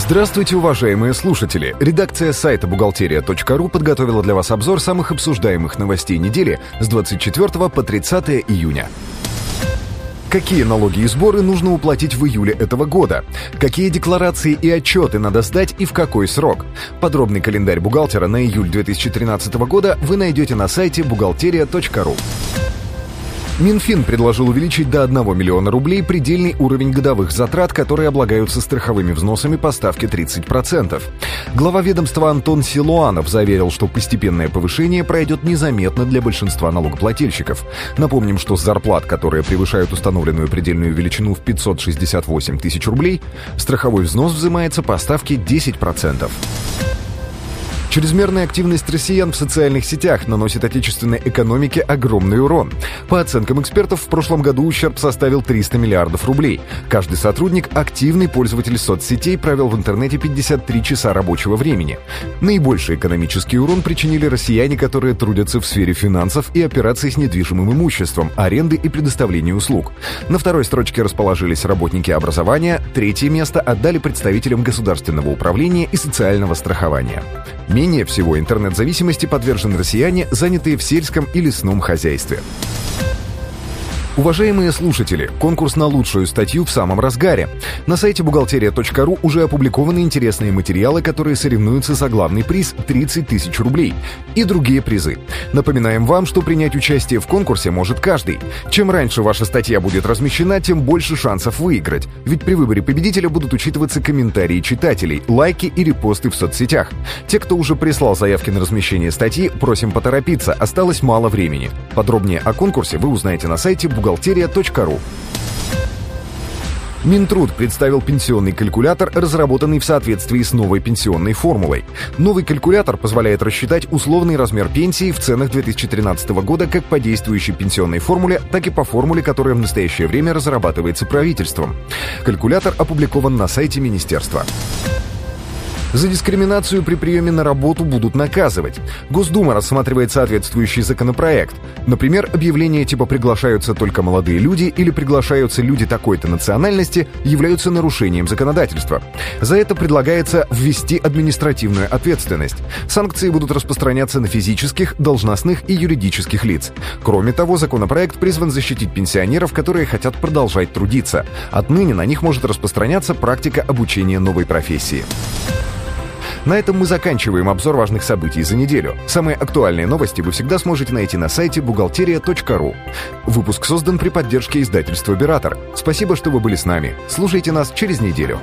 Здравствуйте, уважаемые слушатели! Редакция сайта бухгалтерия.ру подготовила для вас обзор самых обсуждаемых новостей недели с 24 по 30 июня. Какие налоги и сборы нужно уплатить в июле этого года? Какие декларации и отчеты надо сдать и в какой срок? Подробный календарь бухгалтера на июль 2013 года вы найдете на сайте бухгалтерия.ру. Минфин предложил увеличить до 1 миллиона рублей предельный уровень годовых затрат, которые облагаются страховыми взносами по ставке 30%. Глава ведомства Антон Силуанов заверил, что постепенное повышение пройдет незаметно для большинства налогоплательщиков. Напомним, что с зарплат, которые превышают установленную предельную величину в 568 тысяч рублей, страховой взнос взимается по ставке 10%. Чрезмерная активность россиян в социальных сетях наносит отечественной экономике огромный урон. По оценкам экспертов, в прошлом году ущерб составил 300 миллиардов рублей. Каждый сотрудник, активный пользователь соцсетей, провел в интернете 53 часа рабочего времени. Наибольший экономический урон причинили россияне, которые трудятся в сфере финансов и операций с недвижимым имуществом, аренды и предоставления услуг. На второй строчке расположились работники образования, третье место отдали представителям государственного управления и социального страхования. Менее всего интернет-зависимости подвержены россияне, занятые в сельском и лесном хозяйстве. Уважаемые слушатели, конкурс на лучшую статью в самом разгаре. На сайте бухгалтерия.ру уже опубликованы интересные материалы, которые соревнуются за главный приз 30 тысяч рублей и другие призы. Напоминаем вам, что принять участие в конкурсе может каждый. Чем раньше ваша статья будет размещена, тем больше шансов выиграть. Ведь при выборе победителя будут учитываться комментарии читателей, лайки и репосты в соцсетях. Те, кто уже прислал заявки на размещение статьи, просим поторопиться, осталось мало времени. Подробнее о конкурсе вы узнаете на сайте бухгалтерия.ру. Минтруд представил пенсионный калькулятор, разработанный в соответствии с новой пенсионной формулой. Новый калькулятор позволяет рассчитать условный размер пенсии в ценах 2013 года как по действующей пенсионной формуле, так и по формуле, которая в настоящее время разрабатывается правительством. Калькулятор опубликован на сайте министерства. За дискриминацию при приеме на работу будут наказывать. Госдума рассматривает соответствующий законопроект. Например, объявления типа «приглашаются только молодые люди» или «приглашаются люди такой-то национальности» являются нарушением законодательства. За это предлагается ввести административную ответственность. Санкции будут распространяться на физических, должностных и юридических лиц. Кроме того, законопроект призван защитить пенсионеров, которые хотят продолжать трудиться. Отныне на них может распространяться практика обучения новой профессии. На этом мы заканчиваем обзор важных событий за неделю. Самые актуальные новости вы всегда сможете найти на сайте бухгалтерия.ру. Выпуск создан при поддержке издательства «Оператор». Спасибо, что вы были с нами. Слушайте нас через неделю.